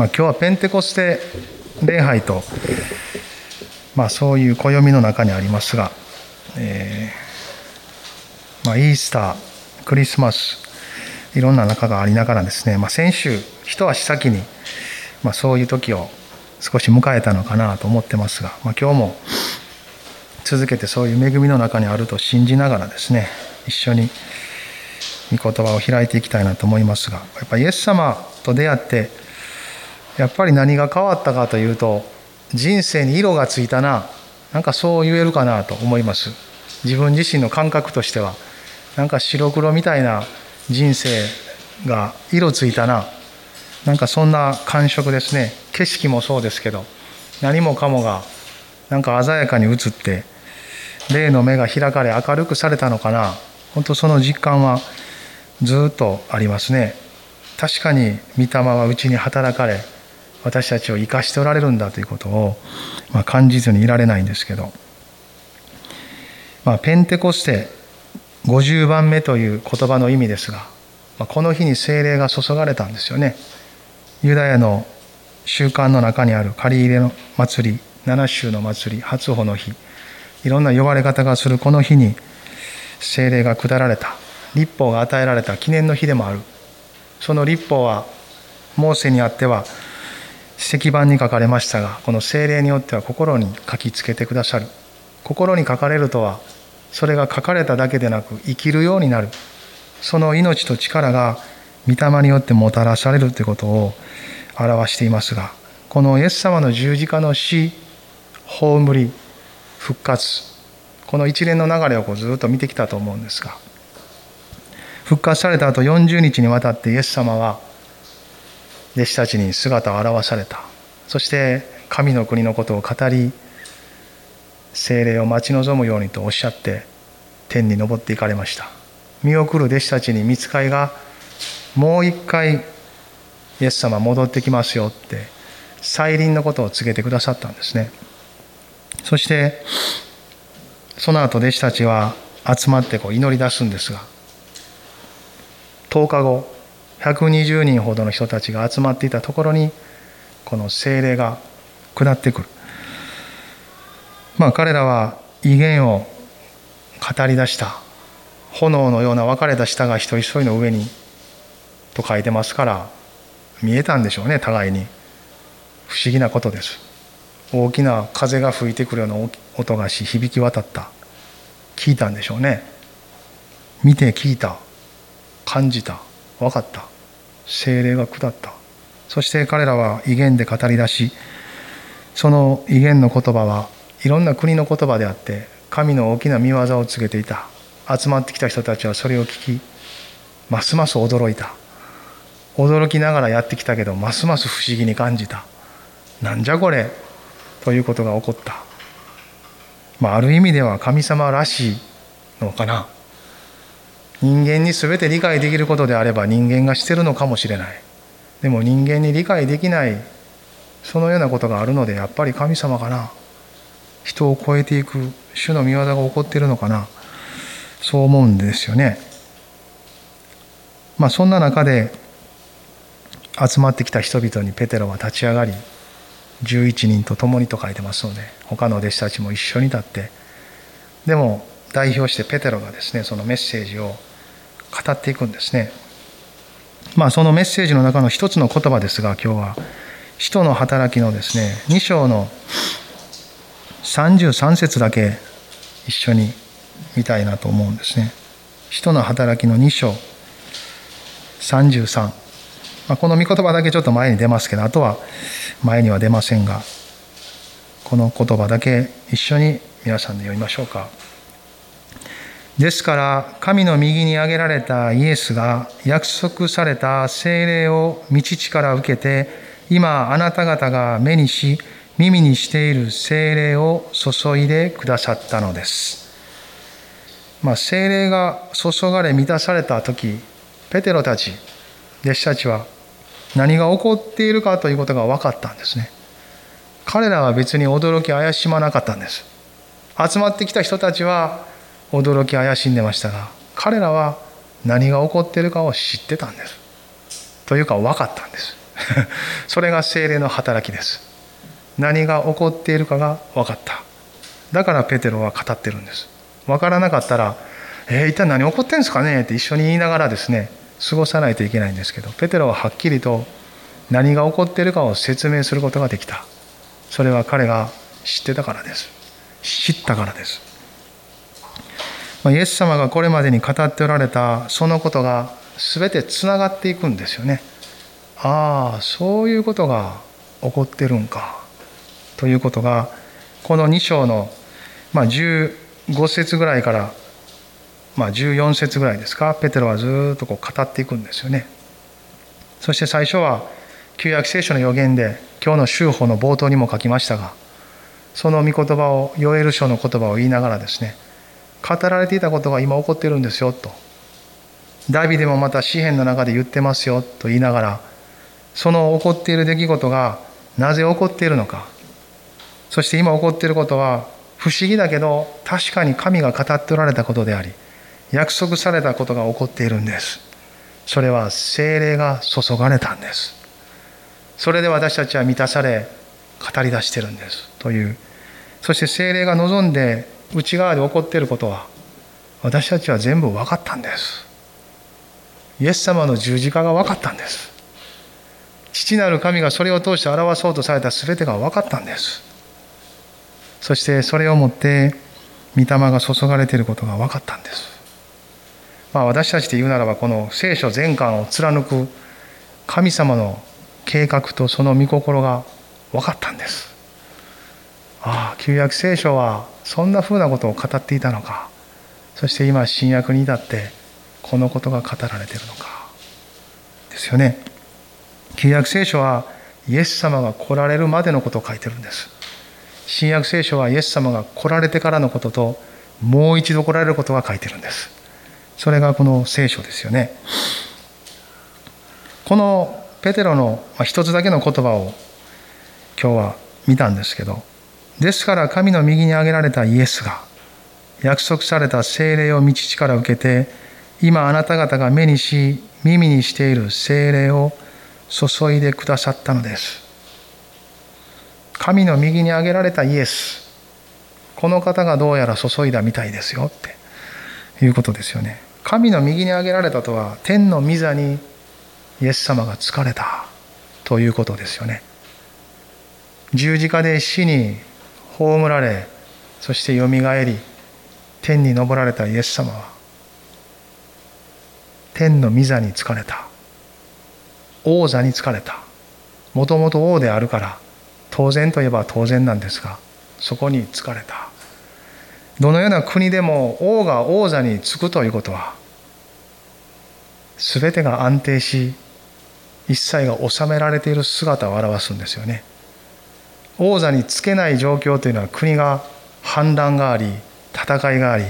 まあ、今日はペンテコステ礼拝と、まあ、そういう暦の中にありますが、えーまあ、イースタークリスマスいろんな中がありながらですね、まあ、先週一足先に、ま、そういう時を少し迎えたのかなと思ってますが、ま、今日も続けてそういう恵みの中にあると信じながらですね一緒に御言葉を開いていきたいなと思いますがやっぱイエス様と出会ってやっぱり何が変わったかというと人生に色がついたな。なんかそう言えるかなと思います。自分自身の感覚としては。なんか白黒みたいな人生が色ついたな。なんかそんな感触ですね。景色もそうですけど何もかもがなんか鮮やかに映って霊の目が開かれ明るくされたのかな。本当その実感はずっとありますね。確かに御霊はうちに働かれ私たちを生かしておられるんだということを、まあ、感じずにいられないんですけど、まあ、ペンテコステ50番目という言葉の意味ですが、まあ、この日に精霊が注がれたんですよね。ユダヤの習慣の中にある借り入れの祭り七週の祭り初穂の日いろんな呼ばれ方がするこの日に精霊が下られた。立法が与えられた記念の日でもある。その立法はモーセにあっては石板に書かれましたがこの精霊によっては心に書きつけてくださる。心に書かれるとはそれが書かれただけでなく生きるようになる。その命と力が御霊によってもたらされるということを表していますがこのイエス様の十字架の死葬り復活この一連の流れをこうずっと見てきたと思うんですが復活された後40日にわたってイエス様は弟子たちに姿を現された。そして神の国のことを語り精霊を待ち望むようにとおっしゃって天に昇っていかれました。見送る弟子たちに見つかいがもう一回イエス様戻ってきますよって再臨のことを告げてくださったんですね。そしてその後弟子たちは集まってこう祈り出すんですが10日後120人ほどの人たちが集まっていたところにこの精霊が下ってくる。まあ彼らは威厳を語り出した。炎のような分かれた舌が一人一人の上にと書いてますから見えたんでしょうね互いに。不思議なことです。大きな風が吹いてくるような音がし響き渡った。聞いたんでしょうね。見て聞いた。感じた。分かった。精霊が下った。そして彼らは威厳で語り出しその威厳の言葉はいろんな国の言葉であって神の大きな見業を告げていた。集まってきた人たちはそれを聞きますます驚いた。驚きながらやってきたけどますます不思議に感じた。なんじゃこれ？ということが起こった、まあ、ある意味では神様らしいのかな。人間に全て理解できることであれば人間がしてるのかもしれない。でも人間に理解できないそのようなことがあるのでやっぱり神様かな。人を超えていく主の御業が起こっているのかな。そう思うんですよね。まあそんな中で集まってきた人々にペテロは立ち上がり11人と共にと書いてますので他の弟子たちも一緒に立ってでも代表してペテロがですねそのメッセージを語っていくんですね。まあ、そのメッセージの中の一つの言葉ですが今日は使徒の働きのですね2章の33節だけ一緒に見たいなと思うんですね。使徒の働きの2章33、まあ、この御言葉だけちょっと前に出ますけどあとは前には出ませんがこの言葉だけ一緒に皆さんで読みましょうか。ですから神の右に挙げられたイエスが約束された精霊を道地から受けて今あなた方が目にし耳にしている精霊を注いでくださったのです。まあ、精霊が注がれ満たされた時ペテロたち弟子たちは何が起こっているかということが分かったんですね。彼らは別に驚き怪しまなかったんです。集まってきた人たちは驚き怪しんでましたが彼らは何が起こっているかを知ってたんです。というか分かったんです。それが精霊の働きです。何が起こっているかが分かった。だからペテロは語ってるんです。分からなかったら「えー、一体何起こってんですかね?」って一緒に言いながらですね過ごさないといけないんですけどペテロははっきりと何が起こっているかを説明することができた。それは彼が知ってたからです。知ったからです。イエス様がこれまでに語っておられたそのことが全てつながっていくんですよね。ああそういうことが起こってるんかということがこの2章の、まあ、15節ぐらいから、まあ、14節ぐらいですかペテロはずっとこう語っていくんですよね。そして最初は旧約聖書の予言で今日の修法の冒頭にも書きましたがその御言葉をヨエル書の言葉を言いながらですね語られていたことが今起こってるんですよと。ダビデもまた詩篇の中で言ってますよと言いながらその起こっている出来事がなぜ起こっているのか。そして今起こっていることは不思議だけど確かに神が語っておられたことであり約束されたことが起こっているんです。それは精霊が注がれたんです。それで私たちは満たされ語り出してるんです。という。そして精霊が望んで内側で起こっていることは私たちは全部分かったんです。イエス様の十字架が分かったんです。父なる神がそれを通して表そうとされた全てが分かったんです。そしてそれをもって御霊が注がれていることが分かったんです。まあ私たちで言うならばこの聖書全巻を貫く神様の計画とその御心が分かったんです。ああ旧約聖書はそんなふうなことを語っていたのか。そして今新約に至ってこのことが語られているのか。ですよね。旧約聖書はイエス様が来られるまでのことを書いてるんです。新約聖書はイエス様が来られてからのことともう一度来られることが書いてるんです。それがこの聖書ですよね。このペテロの一つだけの言葉を今日は見たんですけどですから神の右に挙げられたイエスが約束された精霊を道力受けて今あなた方が目にし耳にしている精霊を注いでくださったのです。神の右に挙げられたイエスこの方がどうやら注いだみたいですよっていうことですよね。神の右に挙げられたとは天の御座にイエス様が疲れたということですよね。十字架で死に葬られそしてよみがえり天に昇られたイエス様は天の御座に疲れた。王座に疲れた。もともと王であるから当然といえば当然なんですがそこに疲れた。どのような国でも王が王座につくということは全てが安定し一切が収められている姿を表すんですよね。王座につけない状況というのは国が反乱があり戦いがあり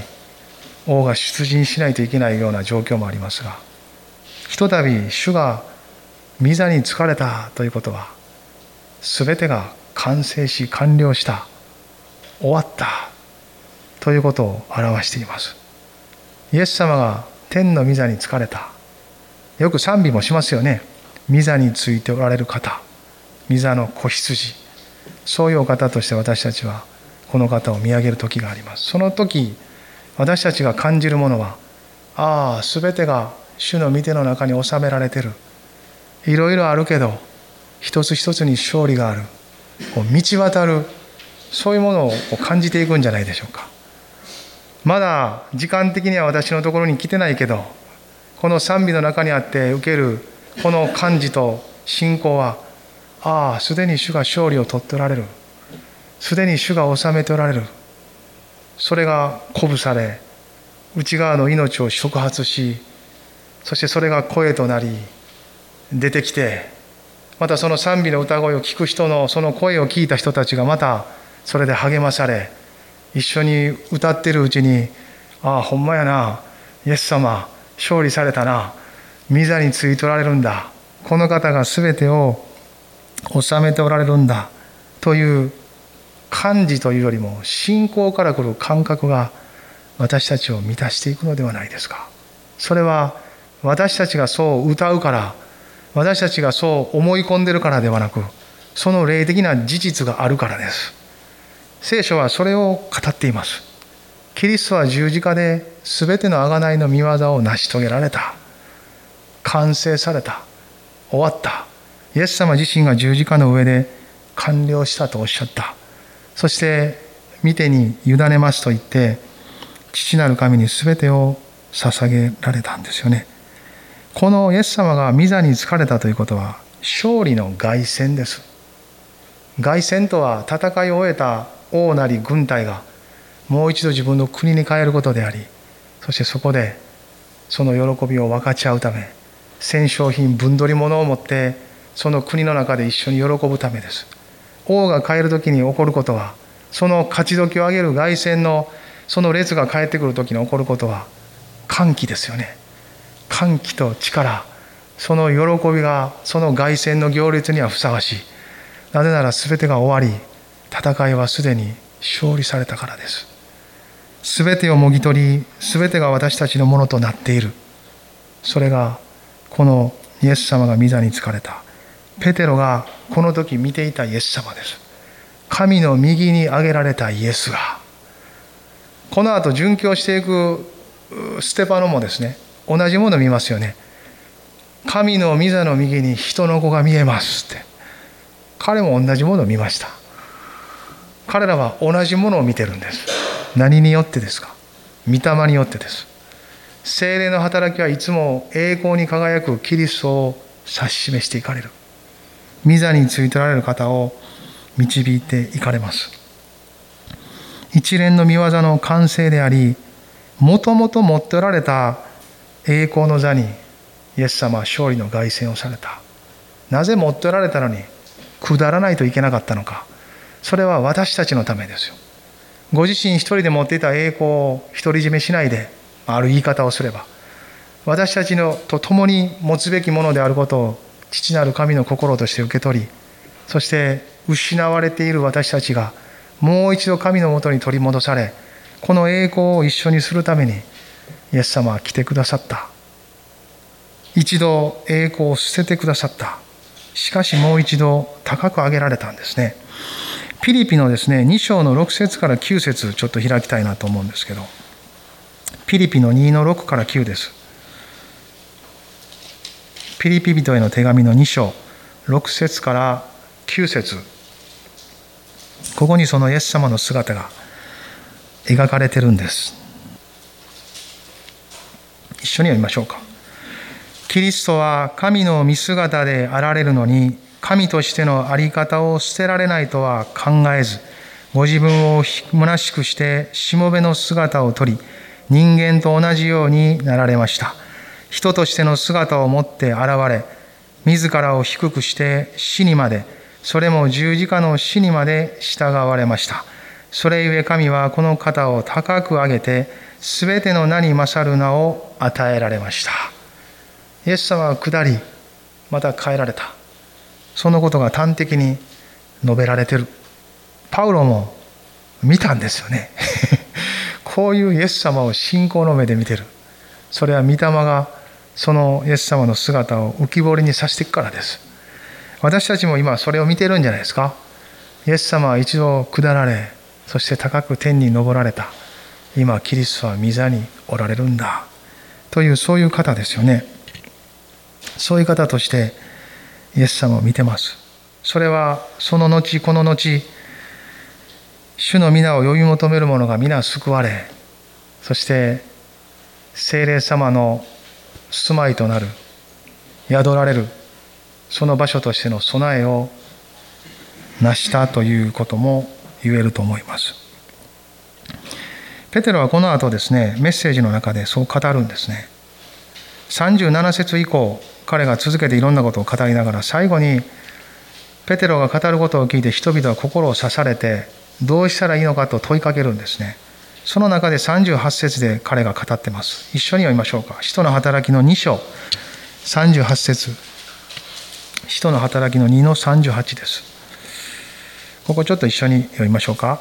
王が出陣しないといけないような状況もありますがひとたび主が御座に疲れたということは全てが完成し完了した終わったということを表しています。イエス様が天の御座に疲れた。よく賛美もしますよね。御座についておられる方御座の子羊。そういうお方として私たちはこの方を見上げる時があります。その時私たちが感じるものはああ全てが主の御手の中に収められてる。いろいろあるけど一つ一つに勝利がある。こう道渡る。そういうものを感じていくんじゃないでしょうか。まだ時間的には私のところに来てないけどこの賛美の中にあって受けるこの感じと信仰はああすでに主が勝利を取っておられる。すでに主が治めておられる。それが鼓舞され内側の命を触発しそしてそれが声となり出てきてまたその賛美の歌声を聞く人のその声を聞いた人たちがまたそれで励まされ一緒に歌ってるうちにああほんまやなイエス様勝利されたな御座についておられるんだ。この方が全てを治めておられるんだという感じというよりも信仰から来る感覚が私たちを満たしていくのではないですか。それは私たちがそう歌うから私たちがそう思い込んでるからではなくその霊的な事実があるからです。聖書はそれを語っています。キリストは十字架で全ての贖いの見業を成し遂げられた。完成された。終わった。イエス様自身が十字架の上で完了したとおっしゃった。そして見てに委ねますと言って父なる神に全てを捧げられたんですよね。このイエス様が御座に疲れたということは勝利の凱旋です。凱旋とは戦いを終えた王なり軍隊がもう一度自分の国に帰ることでありそしてそこでその喜びを分かち合うため戦勝品分取り物を持ってその国の中で一緒に喜ぶためです。王が帰る時に起こることはその勝ち時を上げる凱旋のその列が帰ってくる時に起こることは歓喜ですよね。歓喜と力その喜びがその凱旋の行列にはふさわしい。なぜなら全てが終わり戦いはすでに勝利されたからです。全てをもぎ取り全てが私たちのものとなっている。それがこのイエス様が御座に疲れたペテロがこの時見ていたイエス様です。神の右に挙げられたイエスが。この後殉教していくステパノもですね同じもの見ますよね。神の御座の右に人の子が見えますって。彼も同じものを見ました。彼らは同じものを見てるんです。何によってですか？御霊によってです。精霊の働きはいつも栄光に輝くキリストを指し示していかれる。御座についておられる方を導いていかれます。一連の見業の完成でありもともと持っておられた栄光の座にイエス様は勝利の凱旋をされた。なぜ持っておられたのに下らないといけなかったのか。それは私たちのためですよ。ご自身一人で持っていた栄光を独り占めしないである言い方をすれば私たちのと共に持つべきものであることを父なる神の心として受け取りそして失われている私たちがもう一度神のもとに取り戻されこの栄光を一緒にするためにイエス様は来てくださった。一度栄光を捨ててくださった。しかしもう一度高く上げられたんですね。ピリピのですね2章の6節から9節ちょっと開きたいなと思うんですけどピリピの2の6から9です。ピリピ人への手紙の2章6節から9節。ここにそのイエス様の姿が描かれてるんです。一緒に読みましょうか。キリストは神の見姿であられるのに神としての在り方を捨てられないとは考えずご自分を虚しくしてしもべの姿をとり人間と同じようになられました。人としての姿を持って現れ自らを低くして死にまでそれも十字架の死にまで従われました。それゆえ神はこの方を高く上げて全ての名に勝る名を与えられました。イエス様は下りまた変えられた。そのことが端的に述べられてる。パウロも見たんですよね。こういうイエス様を信仰の目で見てる。それは御霊がそのイエス様の姿を浮き彫りにさせていくからです。私たちも今それを見てるんじゃないですか。イエス様は一度下られそして高く天に昇られた。今キリストは御座におられるんだ。というそういう方ですよね。そういう方としてイエス様を見てます。それはその後この後主の皆を呼び求める者が皆救われそして精霊様の住まいとなる宿られるその場所としての備えを成したということも言えると思います。ペテロはこの後ですねメッセージの中でそう語るんですね。37節以降彼が続けていろんなことを語りながら最後にペテロが語ることを聞いて人々は心を刺されてどうしたらいいのかと問いかけるんですね。その中で38節で彼が語ってます一緒に読みましょうか使徒の働きの2章38節使徒の働きの2の38ですここちょっと一緒に読みましょうか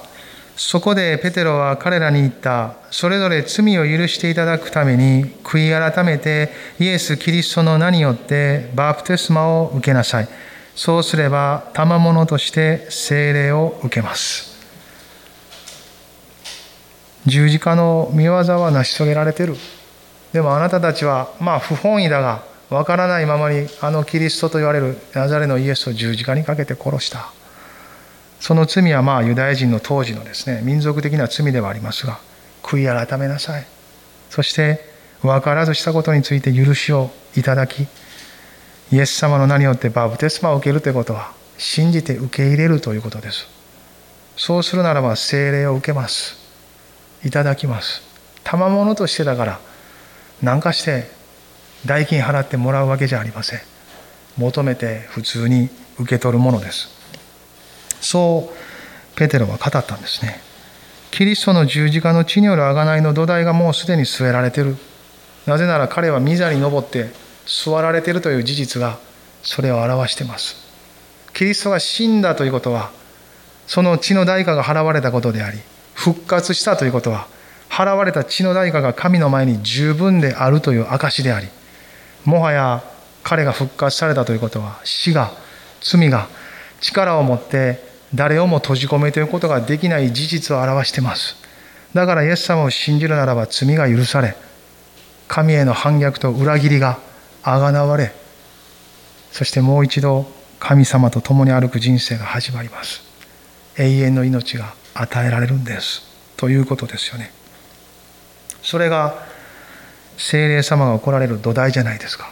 そこでペテロは彼らに言った。それぞれ罪を許していただくために、悔い改めてイエス・キリストの名によってバプテスマを受けなさい。そうすれば、賜物として聖霊を受けます。十字架の見業は成し遂げられてる。でもあなたたちは、まあ不本意だが、わからないままにあのキリストと言われるナザレのイエスを十字架にかけて殺した。その罪はまあユダヤ人の当時のですね民族的な罪ではありますが悔い改めなさいそして分からずしたことについて許しをいただきイエス様の名によってバプテスマを受けるということは信じて受け入れるということですそうするならば聖霊を受けますいただきます。賜物としてだから何かして代金払ってもらうわけじゃありません。求めて普通に受け取るものです。そうペテロは語ったんですね。キリストの十字架の地による贖いの土台がもうすでに据えられてる。なぜなら彼は御座に登って座られてるという事実がそれを表してます。キリストが死んだということはその血の代価が払われたことであり復活したということは払われた血の代価が神の前に十分であるという証でありもはや彼が復活されたということは死が罪が力を持って誰をも閉じ込めということができない事実を表してます。だからイエス様を信じるならば罪が許され、神への反逆と裏切りがあがなわれ、そしてもう一度神様と共に歩く人生が始まります。永遠の命が与えられるんです。ということですよね。それが精霊様が来られる土台じゃないですか。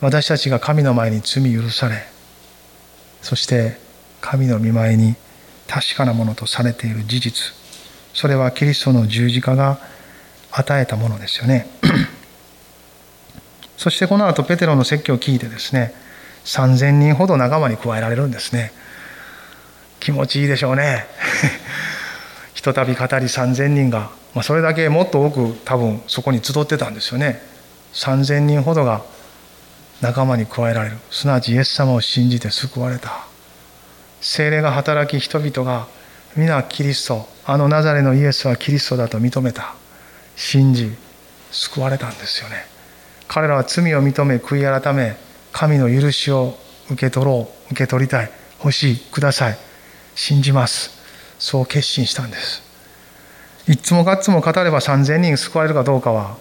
私たちが神の前に罪許され、そして神の見前に確かなものとされている事実それはキリストの十字架が与えたものですよねそしてこの後ペテロの説教を聞いてですね3000人ほど仲間に加えられるんですね気持ちいいでしょうね。ひとたび語り3000人が、まあ、それだけもっと多く多分そこに集ってたんですよね。3000人ほどが仲間に加えられる。すなわちイエス様を信じて救われた。精霊が働き人々が皆キリストあのナザレのイエスはキリストだと認めた。信じ救われたんですよね。彼らは罪を認め悔い改め神の許しを受け取ろう受け取りたい。欲しいください。信じます。そう決心したんです。いつもがっつも語れば3000人救われるかどうかは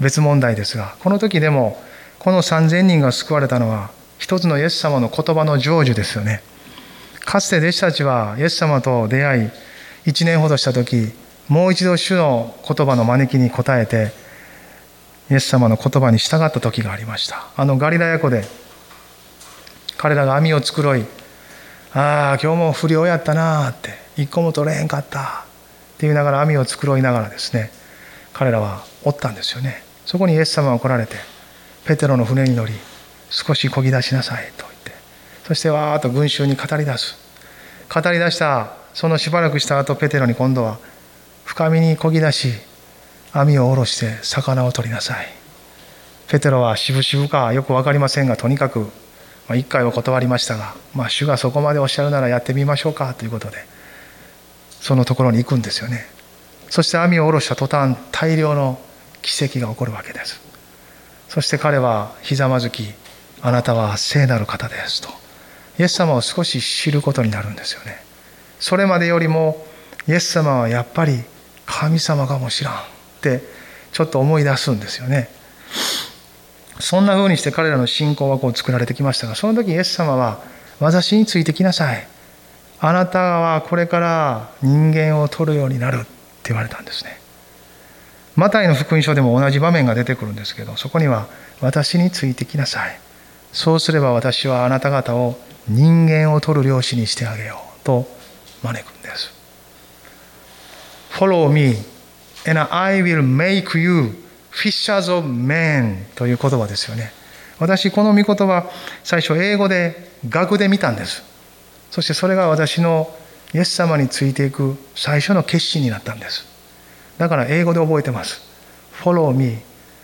別問題ですがこの時でもこの3000人が救われたのは一つのイエス様の言葉の成就ですよね。かつて弟子たちはイエス様と出会い1年ほどした時もう一度主の言葉の招きに応えてイエス様の言葉に従った時がありました。あのガリラヤ湖で彼らが網を繕いああ今日も不良やったなあって。一個も取れへんかった。って言いながら網を繕いながらですね彼らはおったんですよね。そこにイエス様が来られてペテロの船に乗り少し漕ぎ出しなさいと言ってそしてわーっと群衆に語り出す。語り出したそのしばらくした後ペテロに今度は深みにこぎ出し網を下ろして魚を取りなさい。ペテロは渋々かよく分かりませんがとにかく、まあ、1回は断りましたが、まあ、主がそこまでおっしゃるならやってみましょうかということでそのところに行くんですよね。そして網を下ろした途端大量の奇跡が起こるわけです。そして彼はひざまずきあなたは聖なる方ですと。イエス様を少し知ることになるんですよね。それまでよりもイエス様はやっぱり神様かもしらんってちょっと思い出すんですよね。そんな風にして彼らの信仰はこう作られてきましたがその時イエス様は私についてきなさい。あなたはこれから人間を取るようになるって言われたんですね。マタイの福音書でも同じ場面が出てくるんですけどそこには私についてきなさい。そうすれば私はあなた方を人間を取る漁師にしてあげようと招くんです。Follow me and I will make you fishers of men という言葉ですよね。私この御言葉最初英語で学で見たんです。そしてそれが私のイエス様についていく最初の決心になったんです。だから英語で覚えてます。Follow me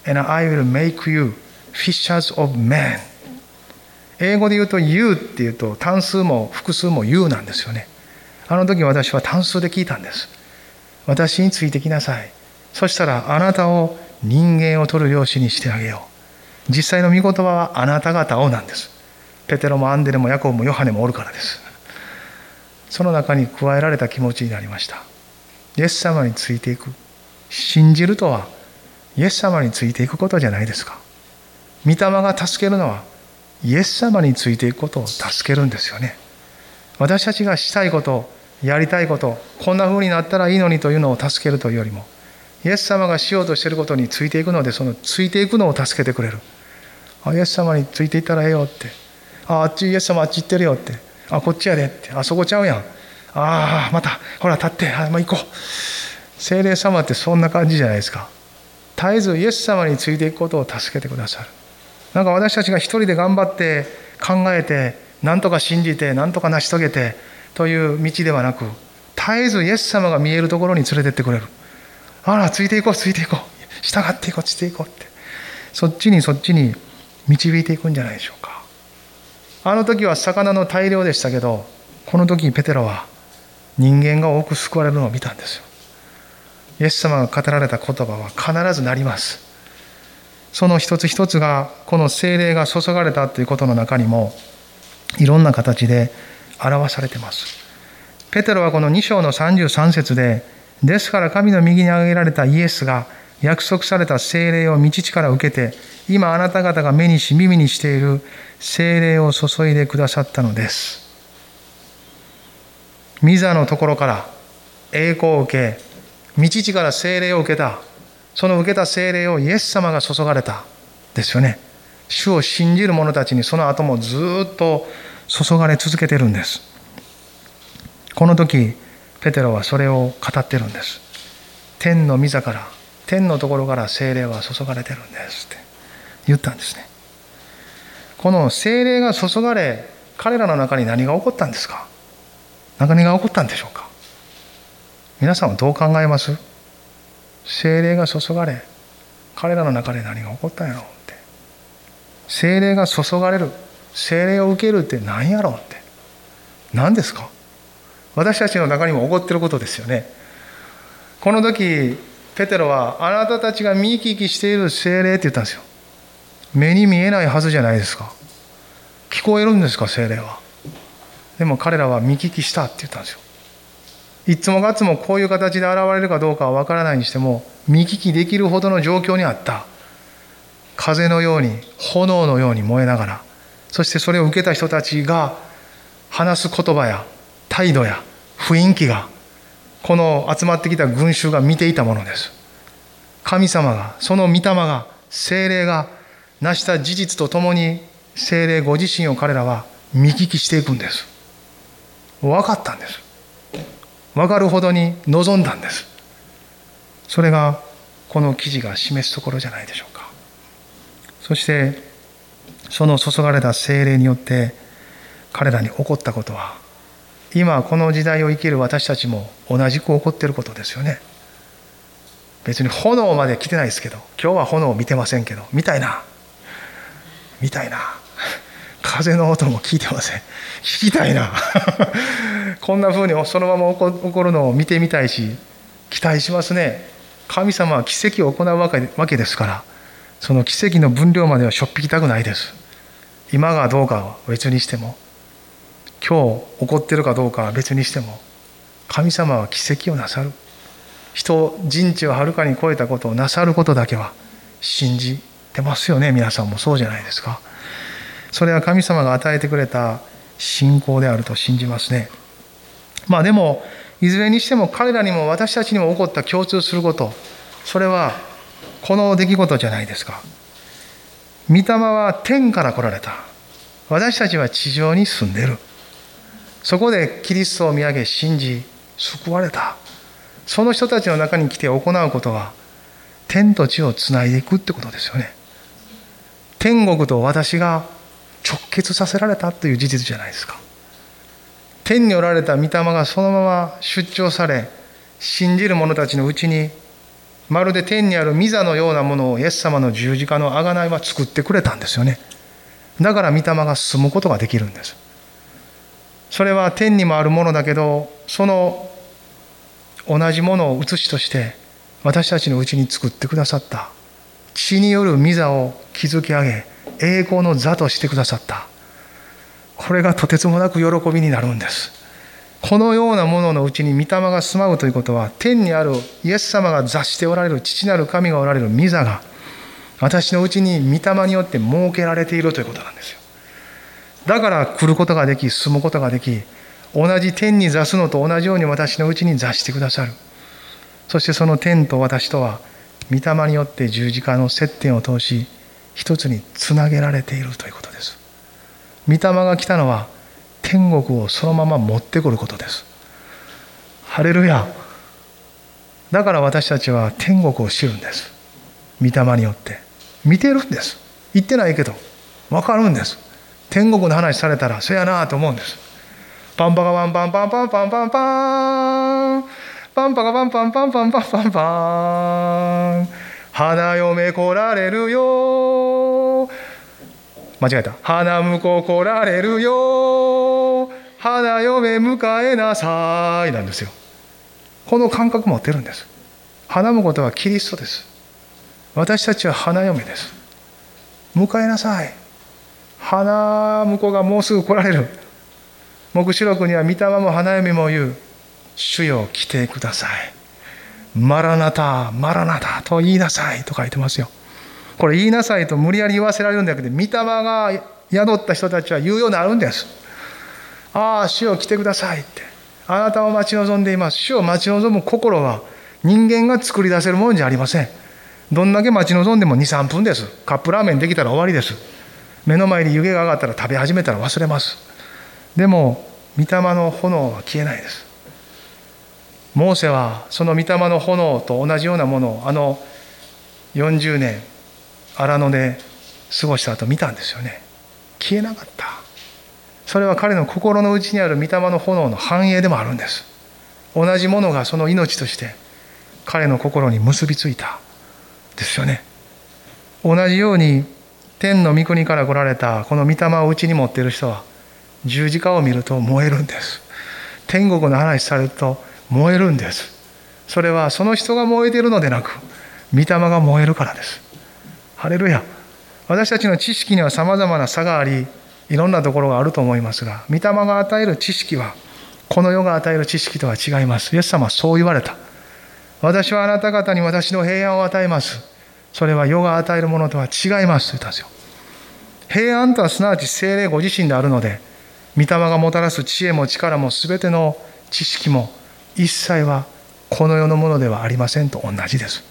and I will make you fishers of men 英語で言うと You っていうと単数も複数も You なんですよね。あの時私は単数で聞いたんです。私についてきなさいそしたらあなたを人間を取る漁師にしてあげよう。実際の御言葉はあなた方をなんです。ペテロもアンデレもヤコブもヨハネもおるからです。その中に加えられた気持ちになりました。イエス様についていく。信じるとはイエス様についていくことじゃないですか。御霊が助けるのはイエス様についていくことを助けるんですよね。私たちがしたいことやりたいことこんな風になったらいいのにというのを助けるというよりもイエス様がしようとしていることについていくのでそのついていくのを助けてくれる。あイエス様についていったらええよって。ああっちイエス様あっち行ってるよって。あこっちやでって。あそこちゃうやん。ああまたほら立って。あ、まあ、行こう。精霊様ってそんな感じじゃないですか。絶えずイエス様についていくことを助けてくださる。なんか私たちが一人で頑張って考えて何とか信じて何とか成し遂げてという道ではなく絶えずイエス様が見えるところに連れてってくれる。あらついていこうついていこう。従っていこうついていこうって。そっちにそっちに導いていくんじゃないでしょうか。あの時は魚の大量でしたけどこの時ペテロは人間が多く救われるのを見たんですよ。イエス様が語られた言葉は必ずなります。その一つ一つがこの精霊が注がれたということの中にもいろんな形で表されています。ペテロはこの2章の33節でですから神の右に挙げられたイエスが約束された精霊を道地から受けて今あなた方が目にし耳にしている精霊を注いでくださったのです。ミザのところから栄光を受け道地から精霊を受けたその受けた精霊をイエス様が注がれたですよね主を信じる者たちにその後もずっと注がれ続けてるんですこの時ペテロはそれを語ってるんです。天の御座から天のところから精霊は注がれてるんですって言ったんですね。この精霊が注がれ彼らの中に何が起こったんですか？何が起こったんでしょうか？皆さんはどう考えます？精霊が注がれ彼らの中で何が起こったんやろうって。精霊が注がれる精霊を受けるって何やろうって。何ですか？私たちの中にも起こってることですよね。この時ペテロはあなたたちが見聞きしている精霊って言ったんですよ。目に見えないはずじゃないですか。聞こえるんですか精霊は。でも彼らは見聞きしたって言ったんですよ。いつもかつもこういう形で現れるかどうかは分からないにしても見聞きできるほどの状況にあった。風のように炎のように燃えながらそしてそれを受けた人たちが話す言葉や態度や雰囲気がこの集まってきた群衆が見ていたものです。神様がその御霊が精霊が成した事実とともに精霊ご自身を彼らは見聞きしていくんです。分かったんです。分かるほどに望んだんです。それがこの記事が示すところじゃないでしょうか。そしてその注がれた精霊によって彼らに起こったことは今この時代を生きる私たちも同じく起こってることですよね。別に炎まで来てないですけど今日は炎を見てませんけど見たいな。見たいな。風の音も聞いてません。聞きたいな。こんな風にそのまま起こるのを見てみたいし期待しますね。神様は奇跡を行うわけですからその奇跡の分量まではしょっぴきたくないです。今がどうかは別にしても。今日起こってるかどうかは別にしても神様は奇跡をなさる人人知をはるかに超えたことをなさることだけは信じてますよね皆さんもそうじゃないですかそれは神様が与えてくれた信仰であると信じますね。まあでも、いずれにしても彼らにも私たちにも起こった共通すること、それはこの出来事じゃないですか。御霊は天から来られた。私たちは地上に住んでる。そこでキリストを見上げ、信じ、救われた。その人たちの中に来て行うことは、天と地をつないでいくってことですよね。天国と私が直結させられたという事実じゃないですか天におられた御霊がそのまま出張され信じる者たちのうちにまるで天にある御座のようなものをイエス様の十字架の贖いは作ってくれたんですよねだから御霊が進むことができるんですそれは天にもあるものだけどその同じものを写しとして私たちのうちに作ってくださった。血による御座を築き上げ栄光の座としてくださった。これがとてつもなく喜びになるんです。このようなもののうちに御霊が住まうということは天にあるイエス様が座しておられる父なる神がおられる御座が私のうちに御霊によって設けられているということなんですよ。だから来ることができ住むことができ同じ天に座すのと同じように私のうちに座してくださる。そしてその天と私とは御霊によって十字架の接点を通し一つにつなげられているということです。御霊が来たのは天国をそのまま持ってくることです。ハレルヤ。だから私たちは天国を知るんです。御霊によって。見てるんです。言ってないけど分かるんです。天国の話されたらそやなと思うんです。パンパカパンパンパンパンパンパン。パンパンパカパンパンパンパンパンパンパン。花嫁来られるよ。間違えた。花婿来られるよ。花嫁迎えなさいなんですよ。この感覚持ってるんです。花婿とはキリストです。私たちは花嫁です。迎えなさい。花婿がもうすぐ来られる。黙示録には御霊も花嫁も言う主よ来てください。マラナタマラナタと言いなさいと書いてますよ。これ言いなさいと無理やり言わせられるんだけど御霊が宿った人たちは言うようになるんです。ああ主よ来てくださいって。あなたを待ち望んでいます。主を待ち望む心は人間が作り出せるものじゃありません。どんだけ待ち望んでも23分です。カップラーメンできたら終わりです。目の前に湯気が上がったら食べ始めたら忘れます。でも御霊の炎は消えないです。モーセはその御霊の炎と同じようなものをあの40年荒野で過ごした後見たんですよね。消えなかった。それは彼の心の内にある御霊の炎の繁栄でもあるんです。同じものがその命として彼の心に結びついたですよね。同じように天の御国から来られたこの御霊を内に持っている人は十字架を見ると燃えるんです。天国の話されると燃えるんです。それはその人が燃えているのでなく御霊が燃えるからです。ハレルヤ。私たちの知識にはさまざまな差がありいろんなところがあると思いますが御霊が与える知識はこの世が与える知識とは違います。イエス様はそう言われた。私はあなた方に私の平安を与えます。それは世が与えるものとは違いますと言ったんですよ。平安とはすなわち精霊ご自身であるので御霊がもたらす知恵も力も全ての知識も一切はこの世のものではありませんと同じです。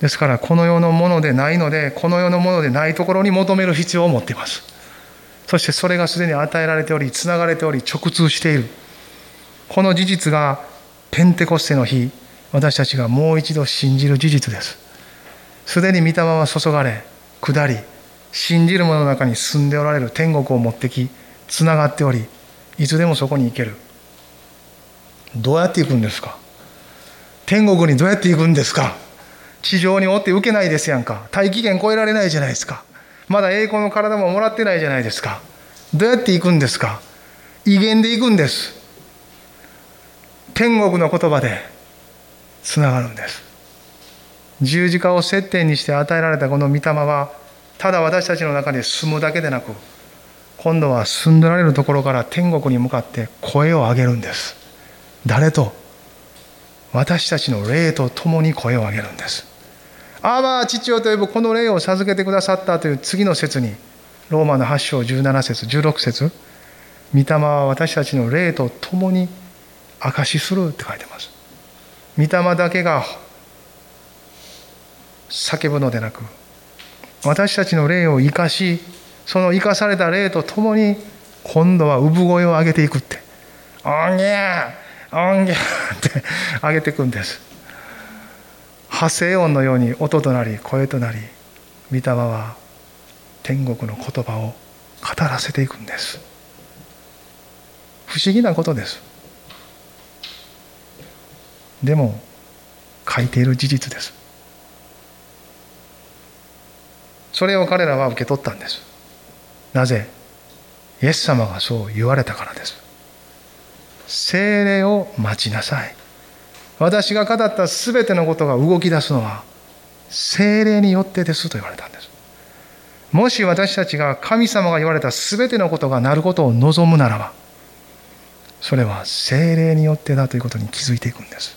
ですからこの世のものでないのでこの世のものでないところに求める必要を持っています。そしてそれがすでに与えられておりつながれており直通している。この事実がペンテコステの日私たちがもう一度信じる事実です。すでに御霊は注がれ下り信じる者の中に住んでおられる天国を持ってきつながっておりいつでもそこに行ける。どうやって行くんですか？天国にどうやって行くんですか？地上におって受けないですやんか。大気圏超えられないじゃないですか。まだ栄光の体ももらってないじゃないですか。どうやって行くんですか？威厳で行くんです。天国の言葉でつながるんです。十字架を接点にして与えられたこの御霊はただ私たちの中で住むだけでなく今度は住んでられるところから天国に向かって声を上げるんです。誰と？私たちの霊と共に声を上げるんです。ああまあ父よと呼ぶこの霊を授けてくださったという次の説にローマの8章17節16節御霊は私たちの霊と共に証しするって書いてます。御霊だけが叫ぶのでなく私たちの霊を生かしその生かされた霊とともに今度は産声を上げていくって「おんぎゃーおんぎゃー」って 上げていくんです。発声音のように音となり声となり御霊は天国の言葉を語らせていくんです。不思議なことです。でも書いている事実です。それを彼らは受け取ったんです。なぜ？イエス様がそう言われたからです。精霊を待ちなさい。私が語った全てのことが動き出すのは精霊によってですと言われたんです。もし私たちが神様が言われた全てのことがなることを望むならばそれは精霊によってだということに気づいていくんです。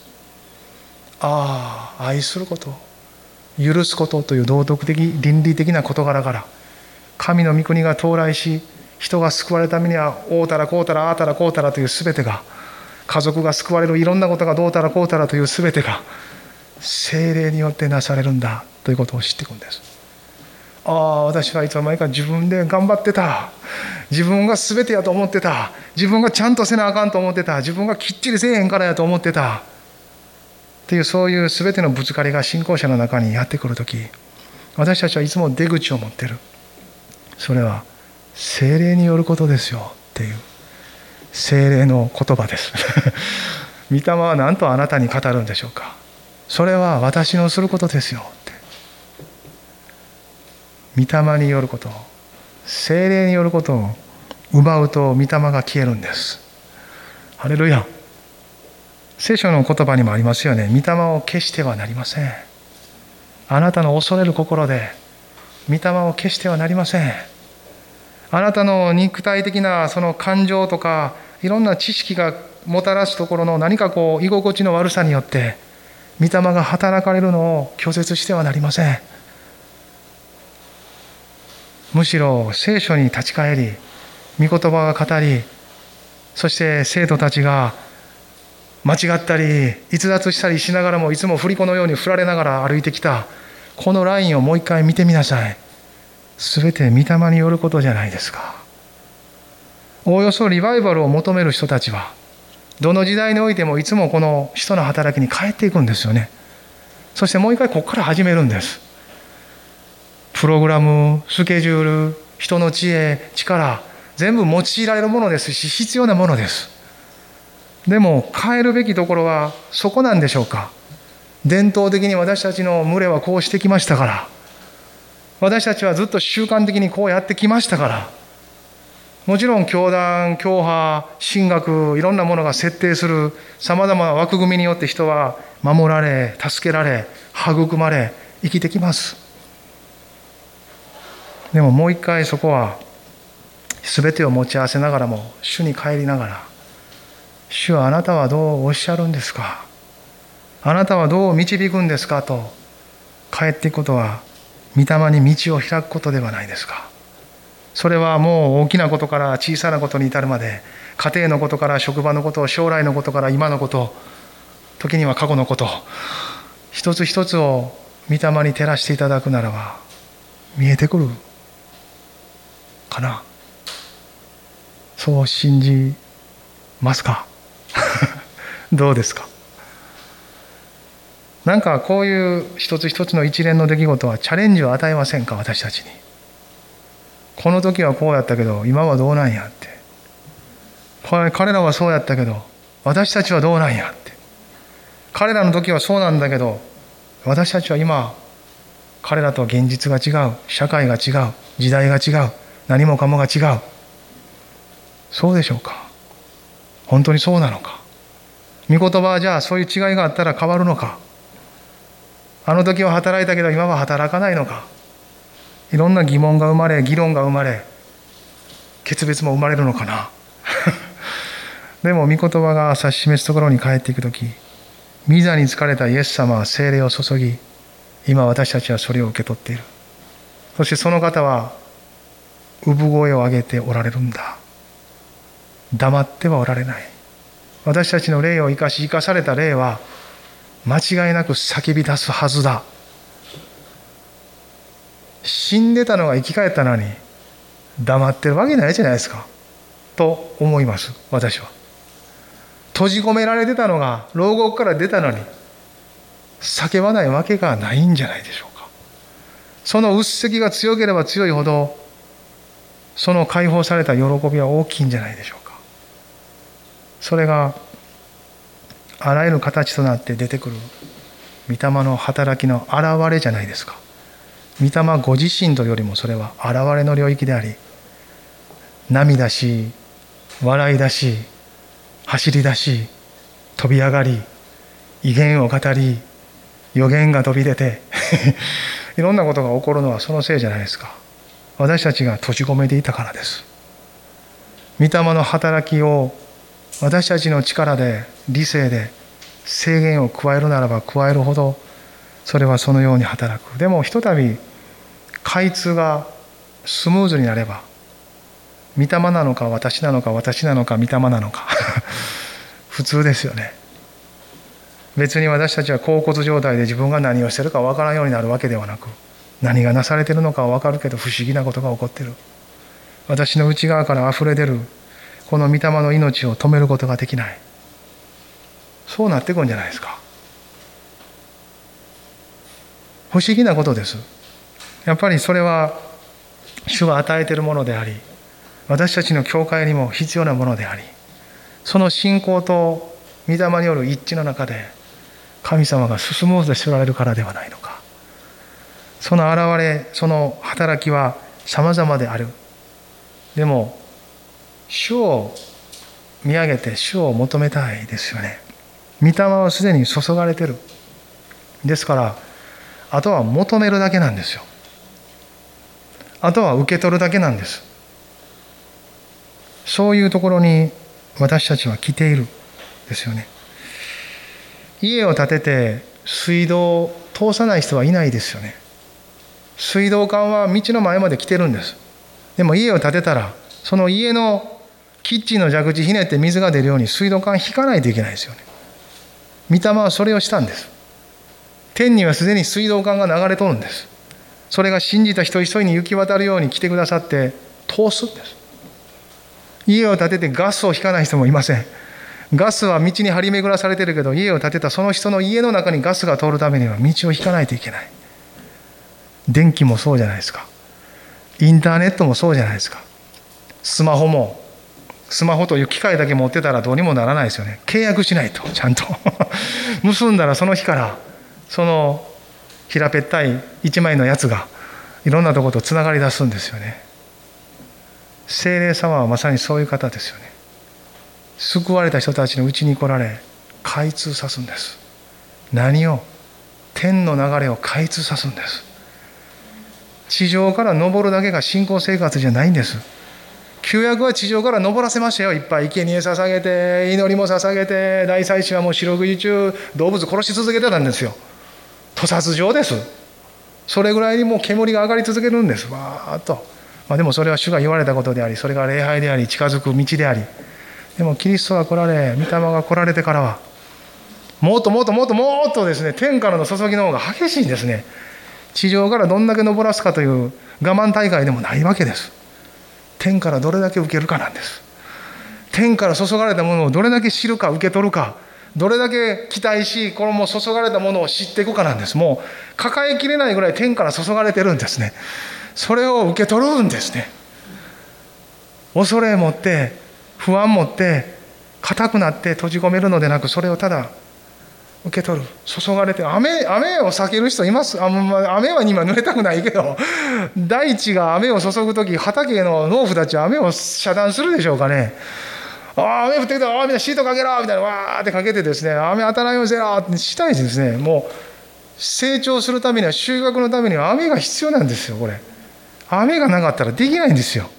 ああ愛すること。許すことという道徳的倫理的な事柄から神の御国が到来し人が救われるためにはおうたらこうたらああたらこうたらという全てが家族が救われるいろんなことがどうたらこうたらという全てが精霊によってなされるんだということを知っていくんです。ああ私はいつの間にか自分で頑張ってた。自分が全てやと思ってた。自分がちゃんとせなあかんと思ってた。自分がきっちりせえへんからやと思ってた。っていうそういう全てのぶつかりが信仰者の中にやってくる時私たちはいつも出口を持ってる。それは精霊によることですよっていう。精霊の言葉です。御霊は何とあなたに語るんでしょうか。それは私のすることですよって。御霊によること精霊によることを奪うと御霊が消えるんです。ハレルヤ。聖書の言葉にもありますよね。御霊を消してはなりません。あなたの恐れる心で御霊を消してはなりません。あなたの肉体的なその感情とかいろんな知識がもたらすところの何かこう居心地の悪さによって御霊が働かれるのを拒絶してはなりません。むしろ聖書に立ち返り御言葉が語りそして生徒たちが間違ったり逸脱したりしながらもいつも振り子のように振られながら歩いてきた。このラインをもう一回見てみなさい。全て御霊によることじゃないですか。おおよそリバイバルを求める人たちはどの時代においてもいつもこの人の働きに変えていくんですよね。そしてもう一回ここから始めるんです。プログラムスケジュール人の知恵力全部用いられるものですし必要なものです。でも変えるべきところはそこなんでしょうか。伝統的に私たちの群れはこうしてきましたから。私たちはずっと習慣的にこうやってきましたから。もちろん教団教派神学いろんなものが設定するさまざまな枠組みによって人は守られ助けられ育まれ生きてきます。でももう一回そこは全てを持ち合わせながらも主に帰りながら主はあなたはどうおっしゃるんですか？あなたはどう導くんですか？と帰っていくことは御霊に道を開くことではないですか。それはもう大きなことから小さなことに至るまで家庭のことから職場のこと将来のことから今のこと時には過去のこと一つ一つを御霊に照らしていただくならば見えてくるかな？そう信じますか？どうですか？なんかこういう一つ一つの一連の出来事はチャレンジを与えませんか？私たちに。この時はこうやったけど今はどうなんやって。彼らはそうやったけど私たちはどうなんやって。彼らの時はそうなんだけど私たちは今彼らとは現実が違う社会が違う時代が違う何もかもが違う。そうでしょうか？本当にそうなのか？御言葉はじゃあそういう違いがあったら変わるのか？あの時は働いたけど今は働かないのか？いろんな疑問が生まれ議論が生まれ決別も生まれるのかな？でも御言葉が指し示すところに帰っていく時御座に疲れたイエス様は精霊を注ぎ今私たちはそれを受け取っている。そしてその方は産声を上げておられるんだ。黙ってはおられない。私たちの霊を生かし生かされた霊は間違いなく叫び出すはずだ。死んでたのが生き返ったのに黙ってるわけないじゃないですか。と思います私は。閉じ込められてたのが牢獄から出たのに叫ばないわけがないんじゃないでしょうか。そのうっせきが強ければ強いほどその解放された喜びは大きいんじゃないでしょうか。それがあらゆる形となって出てくる御霊の働きの現れじゃないですか。御霊ご自身とよりもそれは現れの領域であり涙し笑い出し走り出し飛び上がり威厳を語り予言が飛び出て いろんなことが起こるのはそのせいじゃないですか。私たちが閉じ込めていたからです。御霊の働きを私たちの力で理性で制限を加えるならば加えるほどそれはそのように働く。でもひとたび開通がスムーズになれば御霊なのか私なのか私なのか御霊なのか 普通ですよね。別に私たちは恍惚状態で自分が何をしてるか分からんようになるわけではなく何がなされてるのかは分かるけど不思議なことが起こってる。私の内側から溢れ出るこの御霊の命を止めることができない。そうなっていくんじゃないですか。不思議なことです。やっぱりそれは主が与えているものであり私たちの教会にも必要なものでありその信仰と御霊による一致の中で神様が進もうとしておられるからではないのか。その現れその働きは様々である。でも主を見上げて主を求めたいですよね。御霊はすでに注がれてる。ですからあとは求めるだけなんですよ。あとは受け取るだけなんです。そういうところに私たちは来ているですよね。家を建てて水道を通さない人はいないですよね。水道管は道の前まで来てるんです。でも家を建てたらその家のキッチンの蛇口ひねって水が出るように水道管引かないといけないですよね。御霊はそれをしたんです。天にはすでに水道管が流れとるんです。それが信じた人一人に行き渡るように来てくださって通すんです。家を建ててガスを引かない人もいません。ガスは道に張り巡らされてるけど家を建てたその人の家の中にガスが通るためには道を引かないといけない。電気もそうじゃないですか。インターネットもそうじゃないですか。スマホもスマホという機械だけ持ってたらどうにもならないですよね。契約しないとちゃんと。結んだらその日からその平べったい一枚のやつがいろんなとことつながり出すんですよね。精霊様はまさにそういう方ですよね。救われた人たちのうちに来られ開通さすんです。何を天の流れを開通さすんです。地上から登るだけが信仰生活じゃないんです。旧約は地上から登らせましたよ。いっぱい生贄捧げて祈りも捧げて大祭司はもう四六時中動物殺し続けてたんですよ。屠殺場です。それぐらいにもう煙が上がり続けるんです。わーっと、まあ、でもそれは主が言われたことでありそれが礼拝であり近づく道であり。でもキリストが来られ御霊が来られてからはもっともっともっともっとですね天からの注ぎの方が激しいんですね。地上からどんだけ登らすかという我慢大会でもないわけです。天からどれだけ受けるかなんです。天から注がれたものをどれだけ知るか受け取るかどれだけ期待しこのもう注がれたものを知っていくかなんです。もう抱えきれないぐらい天から注がれてるんですね。それを受け取るんですね。恐れ持って不安持って硬くなって閉じ込めるのでなくそれをただ受け取る。注がれて雨雨を避ける人います。あ雨は今濡れたくないけど。大地が雨を注ぐ時畑の農夫たちは雨を遮断するでしょうかね。ああ雨降ってきた。ああみんなシートかけろ。みたいな。わーってかけてですね。雨当たらんようにせろってしたいですね。もう成長するためには収穫のためには雨が必要なんですよこれ。雨がなかったらできないんですよ。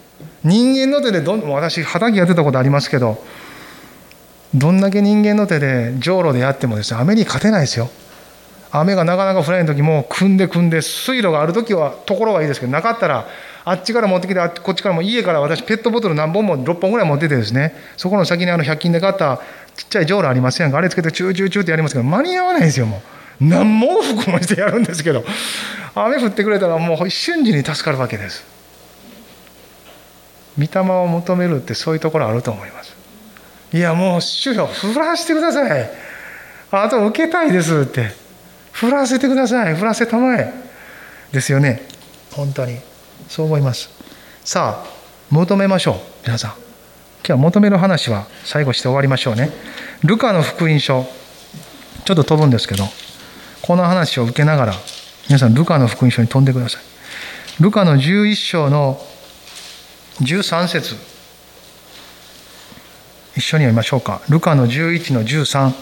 人間の手でどん私畑やってたことありますけど。どんだけ人間の手でじょうろでやってもですね雨に勝てないですよ。雨がなかなか降らない時も組んで組んで水路がある時はところがいいですけどなかったらあっちから持ってきてこっちからも家から私ペットボトル何本も6本ぐらい持っててですねそこの先にあの100均で買ったちっちゃいじょうろありますやんか？あれつけてチューチューチューってやりますけど間に合わないですよもう。何毛服もしてやるんですけど。雨降ってくれたらもう瞬時に助かるわけです。御霊を求めるってそういうところあると思います。いやもう主よ降らしてください。あと受けたいですって。降らせてください。降らせたまえ。ですよね。本当に。そう思います。さあ求めましょう。皆さん。今日は求める話は最後して終わりましょうね。ルカの福音書。ちょっと飛ぶんですけど。この話を受けながら皆さんルカの福音書に飛んでください。ルカの11章の13節。一緒に読みましょうか。ルカの11の13。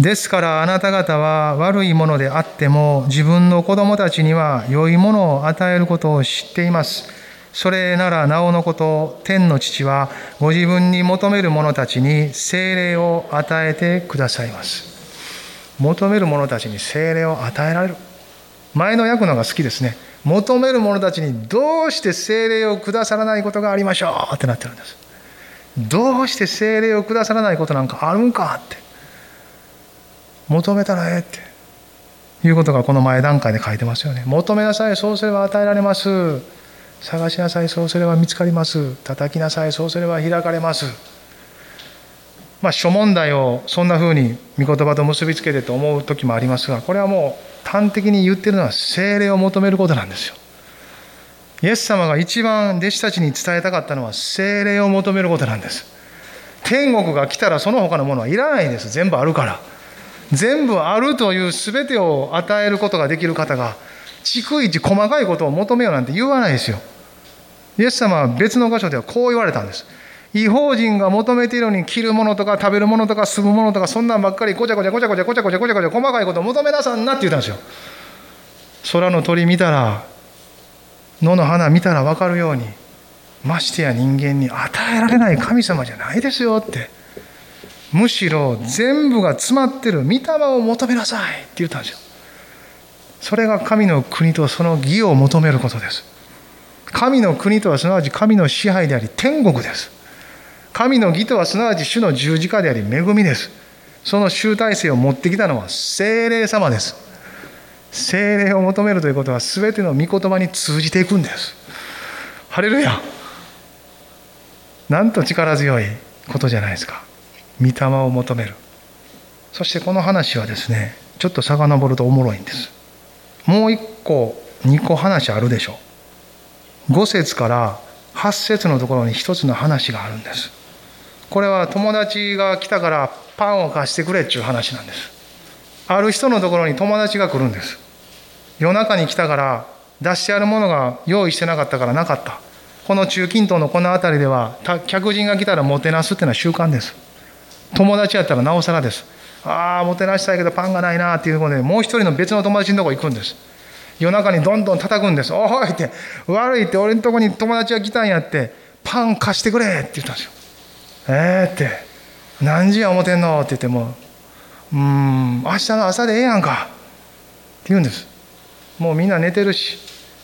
ですからあなた方は悪いものであっても自分の子供たちには良いものを与えることを知っています。それならなおのこと天の父はご自分に求める者たちに精霊を与えてくださいます。求める者たちに精霊を与えられる。前の訳のが好きですね。求める者たちにどうして精霊をくださらないことがありましょうってなってるんです。どうして精霊をくださらないことなんかあるんかって。求めたらええっていうことがこの前段階で書いてますよね。求めなさい、そうすれば与えられます。探しなさい、そうすれば見つかります。叩きなさい、そうすれば開かれます。まあ、諸問題をそんなふうに御言葉と結びつけてと思う時もありますが、これはもう端的に言ってるのは精霊を求めることなんですよ。イエス様が一番弟子たちに伝えたかったのは精霊を求めることなんです。天国が来たらその他のものはいらないんです。全部あるから。全部あるという全てを与えることができる方が逐一細かいことを求めようなんて言わないですよ。イエス様は別の箇所ではこう言われたんです。違法人が求めているのに着るものとか食べるものとか住むものとかそんなんばっかりごちゃごちゃごちゃごちゃごちゃごちゃごちゃごちゃ細かいことを求めなさんなって言ったんですよ。空の鳥見たら野の花見たら分かるようにましてや人間に与えられない神様じゃないですよって。むしろ全部が詰まってる御霊を求めなさいって言ったんですよ。それが神の国とその義を求めることです。神の国とはすなわち神の支配であり天国です。神の義とはすなわち主の十字架であり恵みです。その集大成を持ってきたのは精霊様です。精霊を求めるということは全ての御言葉に通じていくんです。ハレルヤ。なんと力強いことじゃないですか。御霊を求める。そしてこの話はですねちょっと遡るとおもろいんです。もう一個二個話あるでしょう。5節から8節のところに一つの話があるんです。これは友達が来たからパンを貸してくれっちゅう話なんです。ある人のところに友達が来るんです。夜中に来たから出してあるものが用意してなかったからなかった。この中近東のこの辺りでは客人が来たらもてなすっていうのは習慣です。友達やったらなおさらです。ああもてなしたいけどパンがないなっていうことでもう一人の別の友達のとこ行くんです。夜中にどんどん叩くんです「おい!」って「悪いって俺のとこに友達が来たんやってパン貸してくれ」って言ったんですよ。ええー、って「何時や思てんの?」って言っても「うん明日の朝でええやんか」って言うんです。もうみんな寝てるし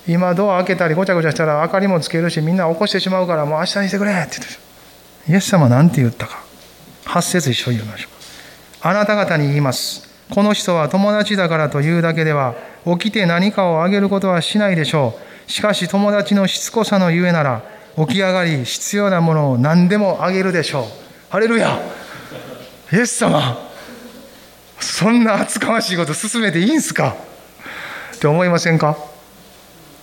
今ドア開けたりごちゃごちゃしたら明かりもつけるしみんな起こしてしまうからもう明日にしてくれって言ってイエス様なんて言ったか8節一緒に読みましょう。あなた方に言います。この人は友達だからというだけでは、起きて何かをあげることはしないでしょう。しかし友達のしつこさのゆえなら、起き上がり必要なものを何でもあげるでしょう。ハレルヤイエス様そんな厚かましいこと進めていいんすか?って思いませんか？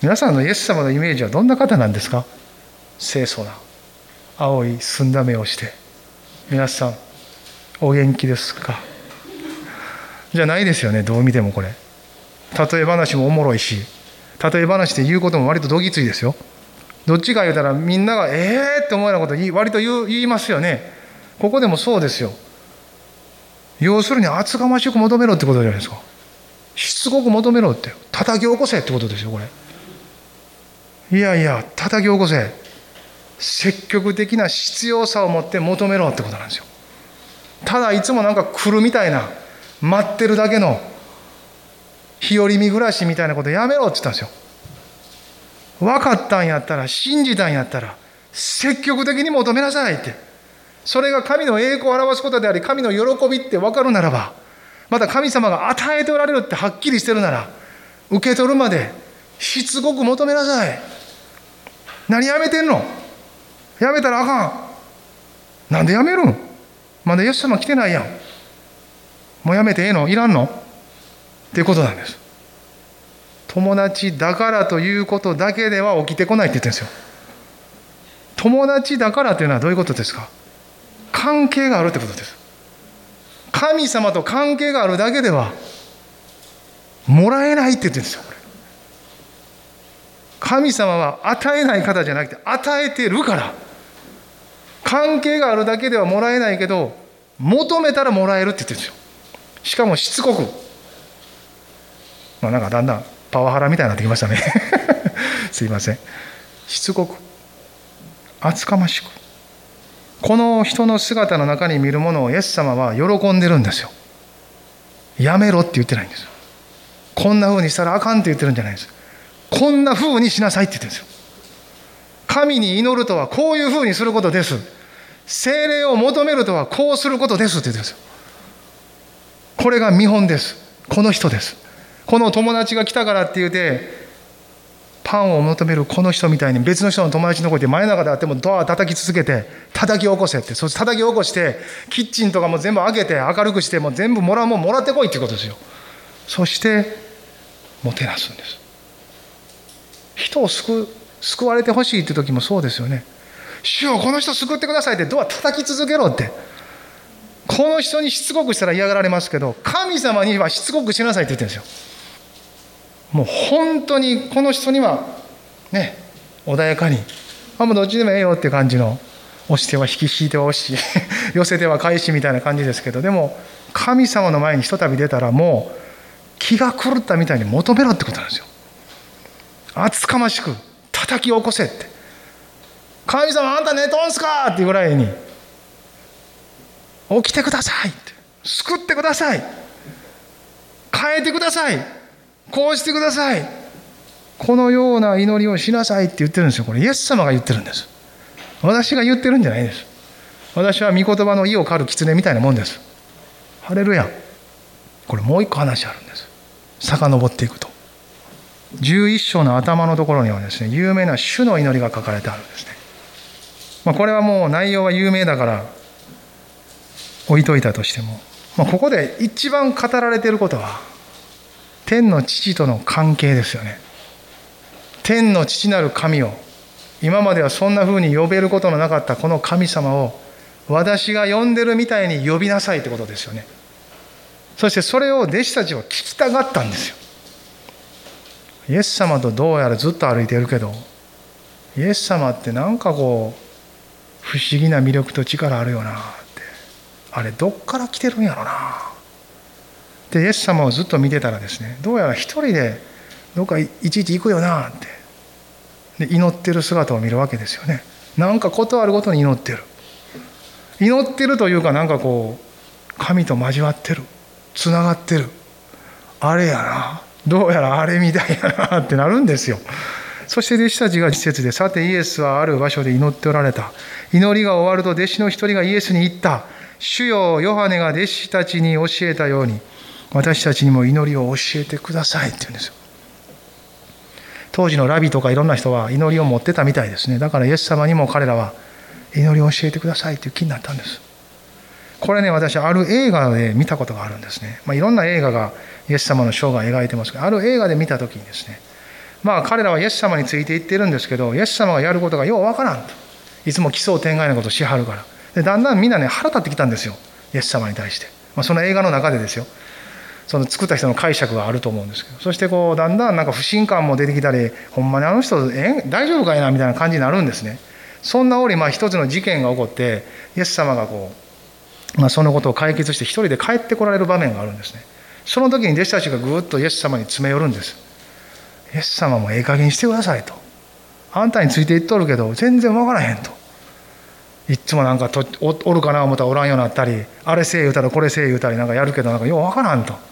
皆さんのイエス様のイメージはどんな方なんですか？清楚な青い澄んだ目をして。皆さんお元気ですか？じゃないですよねどう見てもこれ。例え話もおもろいし例え話で言うことも割とどぎついですよ。どっちか言うたらみんながええ、って思うようなこと割と言言いますよね。ここでもそうですよ。要するに厚かましく求めろってことじゃないですか。しつこく求めろって。叩き起こせってことですよこれ。いやいや叩き起こせ。積極的な必要さを持って求めろってことなんですよ。ただいつもなんか来るみたいな待ってるだけの日和見暮らしみたいなことやめろって言ったんですよ。分かったんやったら信じたんやったら積極的に求めなさいって。それが神の栄光を表すことであり神の喜びって分かるならばまた神様が与えておられるってはっきりしてるなら受け取るまでしつこく求めなさい何やめてんの？やめたらあかん。なんでやめるん？まだイエス様来てないやん。もうやめてええの？いらんの？っていうことなんです。友達だからということだけでは起きてこないって言ってるんですよ。友達だからというのはどういうことですか？関係があるってことです。神様と関係があるだけではもらえないって言ってるんですよ。神様は与えない方じゃなくて与えてるから。関係があるだけではもらえないけど求めたらもらえるって言ってるんですよ。しかもしつこく。まあなんかだんだんパワハラみたいになってきましたね。すいません。しつこく。厚かましく。この人の姿の中に見るものをイエス様は喜んでるんですよ。やめろって言ってないんですよ。こんな風にしたらあかんって言ってるんじゃないです。こんな風にしなさいって言ってるんですよ。神に祈るとはこういう風にすることです。精霊を求めるとはこうすることですって言ってるんですよ。これが見本です。この人です。この友達が来たからって言うてパンを求めるこの人みたいに別の人の友達の声で真夜中であってもドア叩き続けて叩き起こせって。そして叩き起こしてキッチンとかも全部開けて明るくしてもう全部もらうもんもらってこいってことですよ。そしてもてなすんです。人を救救われてほしいって時もそうですよね。主よこの人救ってくださいってドア叩き続けろって。この人にしつこくしたら嫌がられますけど神様にはしつこくしなさいって言ってるんですよ。もう本当にこの人にはね穏やかにあもうどっちでもええよっていう感じの押しては引き引いては押し 寄せては返しみたいな感じですけどでも神様の前にひとたび出たらもう気が狂ったみたいに求めろってことなんですよ。厚かましく叩き起こせって。神様あんた寝とんすかっていうぐらいに起きてくださいって。救ってください。変えてください。こうしてください。このような祈りをしなさいって言ってるんですよ。これイエス様が言ってるんです。私が言ってるんじゃないです。私は御言葉の意を狩る狐みたいなもんです。ハレルヤ。これもう一個話あるんです。遡っていくと。11章の頭のところにはですね有名な主の祈りが書かれてあるんですね、まあ、これはもう内容は有名だから置いといたとしても、まあ、ここで一番語られていることは天の父との関係ですよね。天の父なる神を今まではそんな風に呼べることのなかったこの神様を私が呼んでるみたいに呼びなさいってことですよね。そしてそれを弟子たちは聞きたがったんですよ。イエス様とどうやらずっと歩いてるけどイエス様ってなんかこう不思議な魅力と力あるよなって。あれどっから来てるんやろな。でイエス様をずっと見てたらですねどうやら一人でどっかいちいち行くよなって。で祈ってる姿を見るわけですよね。なんか事あるごとに祈ってる。祈ってるというかなんかこう神と交わってる。つながってる。あれやな。どうやらあれみたいやなってなるんですよ。そして弟子たちが施設でさてイエスはある場所で祈っておられた。祈りが終わると弟子の一人がイエスに言った。主よヨハネが弟子たちに教えたように。私たちにも祈りを教えてくださいって言うんですよ。当時のラビとかいろんな人は祈りを持ってたみたいですね。だからイエス様にも彼らは祈りを教えてくださいっていう気になったんです。これね私ある映画で見たことがあるんですね、まあ、いろんな映画がイエス様の生涯を描いてますけどある映画で見た時にですねまあ彼らはイエス様についていってるんですけどイエス様がやることがようわからんと。いつも奇想天外なことしはるから。でだんだんみんなね腹立ってきたんですよ。イエス様に対して、まあ、その映画の中でですよ。その作った人の解釈があると思うんですけどそしてこうだんだんなんか不信感も出てきたりほんまにあの人え大丈夫かいなみたいな感じになるんですね。そんな折まあ一つの事件が起こってイエス様がこう、まあ、そのことを解決して一人で帰ってこられる場面があるんですね。その時に弟子たちがぐっとイエス様に詰め寄るんです。イエス様もええ加減してくださいと。あんたについていっとるけど全然わからへんと。いつもなんかとおるかな思ったらおらんようになったりあれせえ言うたらこれせえ言うたりなんかやるけどなんかようわからんと。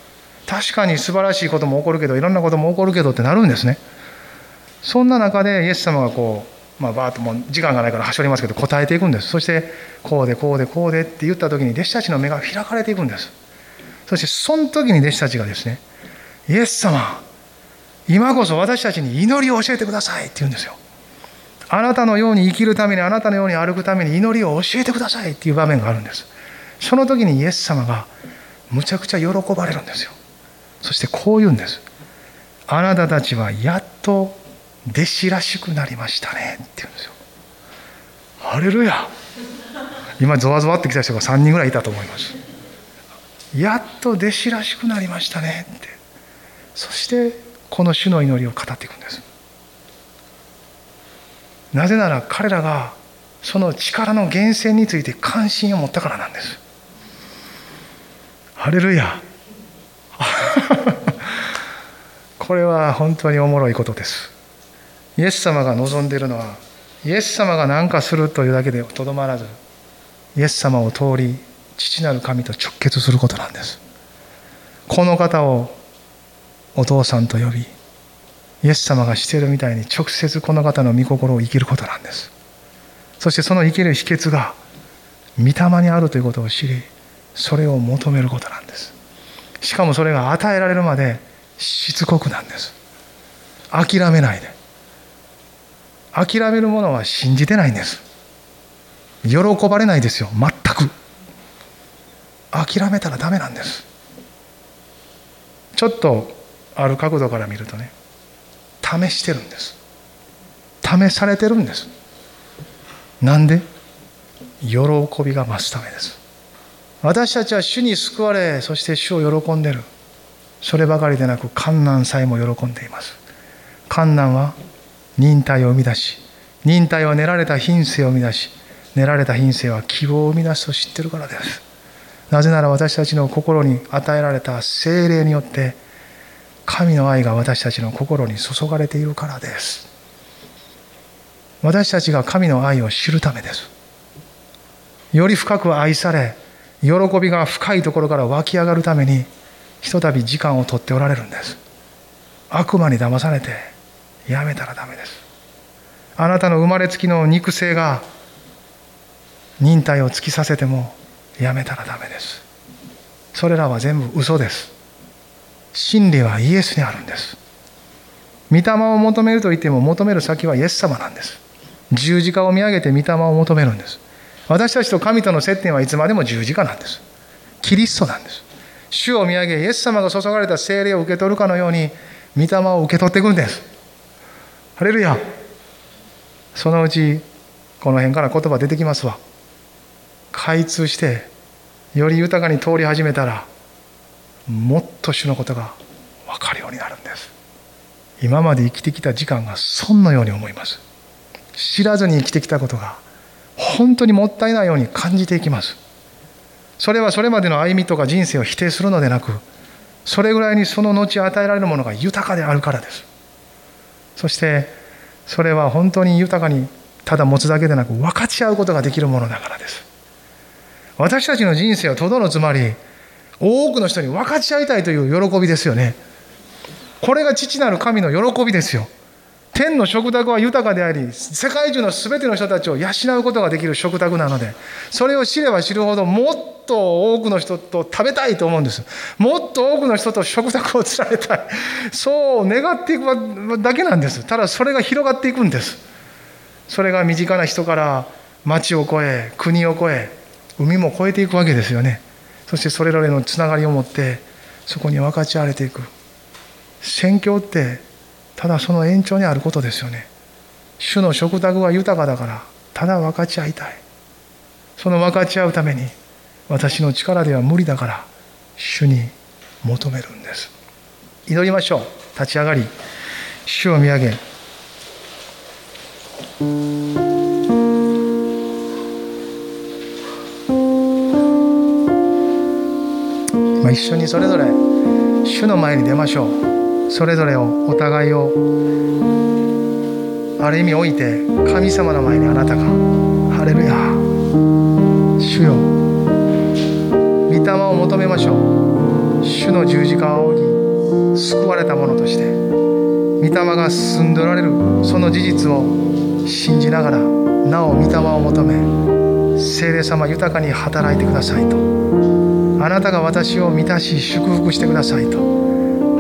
確かに素晴らしいことも起こるけどいろんなことも起こるけどってなるんですね。そんな中でイエス様がこうまあバーッともう時間がないからはしょりますけど答えていくんです。そしてこうでこうでこうでって言った時に弟子たちの目が開かれていくんです。そしてその時に弟子たちがですねイエス様今こそ私たちに祈りを教えてくださいって言うんですよ。あなたのように生きるためにあなたのように歩くために祈りを教えてくださいっていう場面があるんです。その時にイエス様がむちゃくちゃ喜ばれるんですよ。そしてこう言うんです。あなたたちはやっと弟子らしくなりましたね。って言うんですよ。ハレルヤ。今ゾワゾワってきた人が3人ぐらいいたと思います。やっと弟子らしくなりましたね。って。そしてこの主の祈りを語っていくんです。なぜなら彼らがその力の源泉について関心を持ったからなんです。ハレルヤ。これは本当におもろいことです。イエス様が望んでいるのはイエス様が何かするというだけでとどまらずイエス様を通り父なる神と直結することなんです。この方をお父さんと呼びイエス様がしているみたいに直接この方の御心を生きることなんです。そしてその生きる秘訣が御霊にあるということを知りそれを求めることなんです。しかもそれが与えられるまでしつこくなんです。諦めないで。諦めるものは信じてないんです。喜ばれないですよ。全く。諦めたらダメなんです。ちょっとある角度から見るとね試してるんです。試されてるんです。なんで？喜びが増すためです。私たちは主に救われそして主を喜んでる。そればかりでなく観難さえも喜んでいます。観難は忍耐を生み出し忍耐は練られた品性を生み出し練られた品性は希望を生み出すと知ってるからです。なぜなら私たちの心に与えられた精霊によって神の愛が私たちの心に注がれているからです。私たちが神の愛を知るためです。より深く愛され喜びが深いところから湧き上がるためにひとたび時間をとっておられるんです。悪魔に騙されてやめたらダメです。あなたの生まれつきの肉声が忍耐を突きさせてもやめたらダメです。それらは全部嘘です。真理はイエスにあるんです。御霊を求めると言っても求める先はイエス様なんです。十字架を見上げて御霊を求めるんです。私たちと神との接点はいつまでも十字架なんです。キリストなんです。主を見上げイエス様が注がれた聖霊を受け取るかのように御霊を受け取っていくんです。ハレルヤ。そのうちこの辺から言葉出てきますわ。開通してより豊かに通り始めたらもっと主のことが分かるようになるんです。今まで生きてきた時間が損のように思います。知らずに生きてきたことが本当にもったいないように感じていきます。それはそれまでの歩みとか人生を否定するのでなくそれぐらいにその後与えられるものが豊かであるからです。そしてそれは本当に豊かにただ持つだけでなく分かち合うことができるものだからです。私たちの人生はとどのつまり多くの人に分かち合いたいという喜びですよね。これが父なる神の喜びですよ。天の食卓は豊かであり世界中の全ての人たちを養うことができる食卓なのでそれを知れば知るほどもっと多くの人と食べたいと思うんです。もっと多くの人と食卓をつられたい。そう願っていくだけなんです。ただそれが広がっていくんです。それが身近な人から町を越え国を越え海も越えていくわけですよね。そしてそれぞれのつながりを持ってそこに分かち合われていく。宣教ってただその延長にあることですよね。主の食卓は豊かだからただ分かち合いたい。その分かち合うために私の力では無理だから主に求めるんです。祈りましょう。立ち上がり。主を見上げ。まあ、一緒にそれぞれ主の前に出ましょう。それぞれをお互いをある意味置いて神様の前にあなたが「ハレルヤ主よ御霊を求めましょう。主の十字架を仰ぎ救われた者として御霊が進んでおられるその事実を信じながらなお御霊を求め聖霊様豊かに働いてくださいと。あなたが私を満たし祝福してくださいと。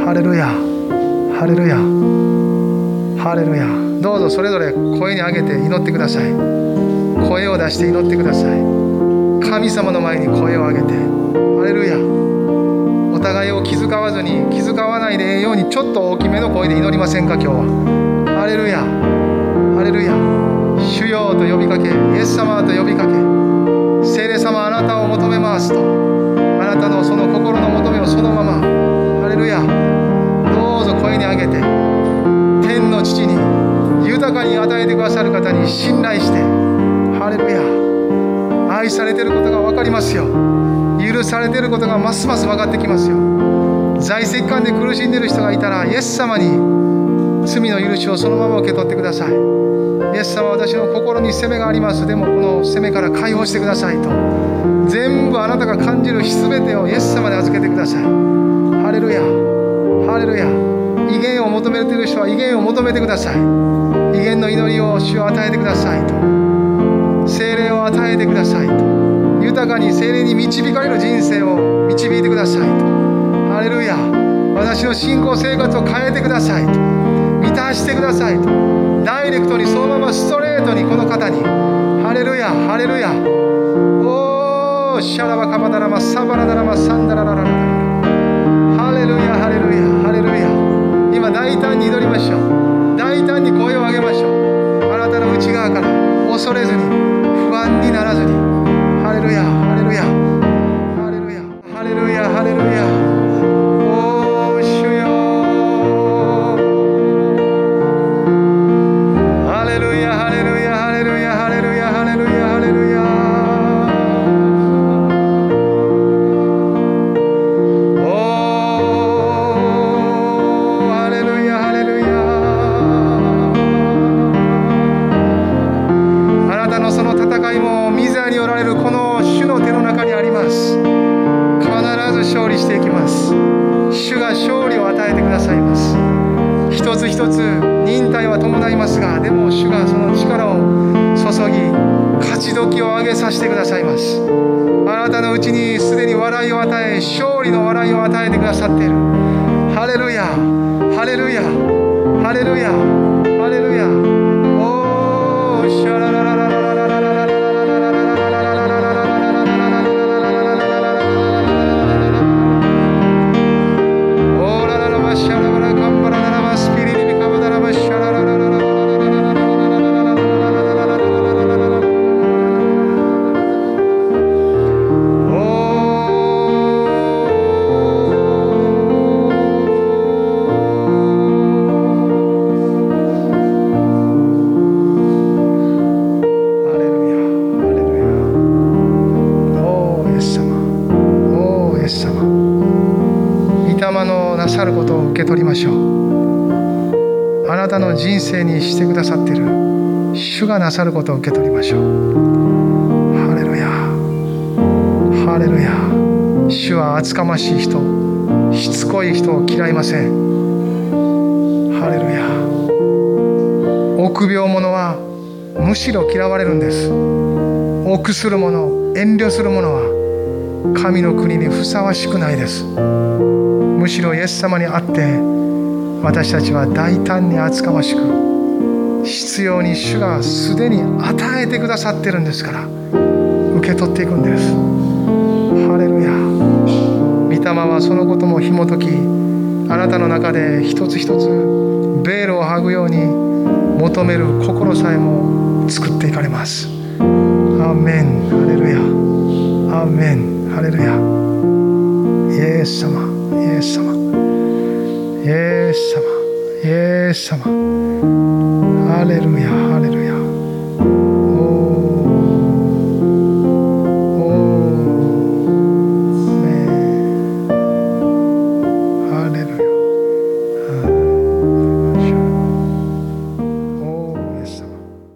ハレルヤ。ハレルヤ。ハレルヤ。どうぞそれぞれ声に上げて祈ってください。声を出して祈ってください。神様の前に声を上げて。ハレルヤ。お互いを気遣わずに気遣わないでええようにちょっと大きめの声で祈りませんか今日は。ハレルヤ。ハレルヤ。主よと呼びかけイエス様と呼びかけ聖霊様あなたを求めますとあなたのその心の求めをそのまま。ハレルヤ。どうぞ声に上げて天の父に豊かに与えてくださる方に信頼してハレルヤ愛されてることが分かりますよ許されてることがますます分かってきますよ在籍感で苦しんでいる人がいたらイエス様に罪の許しをそのまま受け取ってください。イエス様私の心に責めがあります。でもこの責めから解放してくださいと。全部あなたが感じる全てをイエス様に預けてください。ハレルヤ。ハレルヤ威厳を求めている人は威厳を求めてください。威厳の祈りを主を与えてくださいと。精霊を与えてくださいと。豊かに精霊に導かれる人生を導いてくださいと。ハレルヤ私の信仰生活を変えてくださいと。満たしてくださいと。ダイレクトにそのままストレートにこの方に。ハレルヤハレルヤおーシャラバカバダラマサバラダラマサンダラララララハましょう。大胆に声を上げましょう。あなたの内側から恐れずに不安にならずに。ハレルヤハレルヤ。がなさることを受け取りましょう。ハレルヤ。ハレルヤ。主は厚かましい人。しつこい人を嫌いません。ハレルヤ。臆病者はむしろ嫌われるんです。臆する者遠慮する者は神の国にふさわしくないです。むしろイエス様にあって私たちは大胆に厚かましく必要に主がすでに与えてくださってるんですから受け取っていくんです。ハレルヤ。御霊はそのことも紐解きあなたの中で一つ一つベールを剥ぐように求める心さえも作っていかれます。アーメン。ハレルヤ。アーメン。ハレルヤ。イエス様。イエス様。イエス様。イエス様。ハレルヤハレルヤ。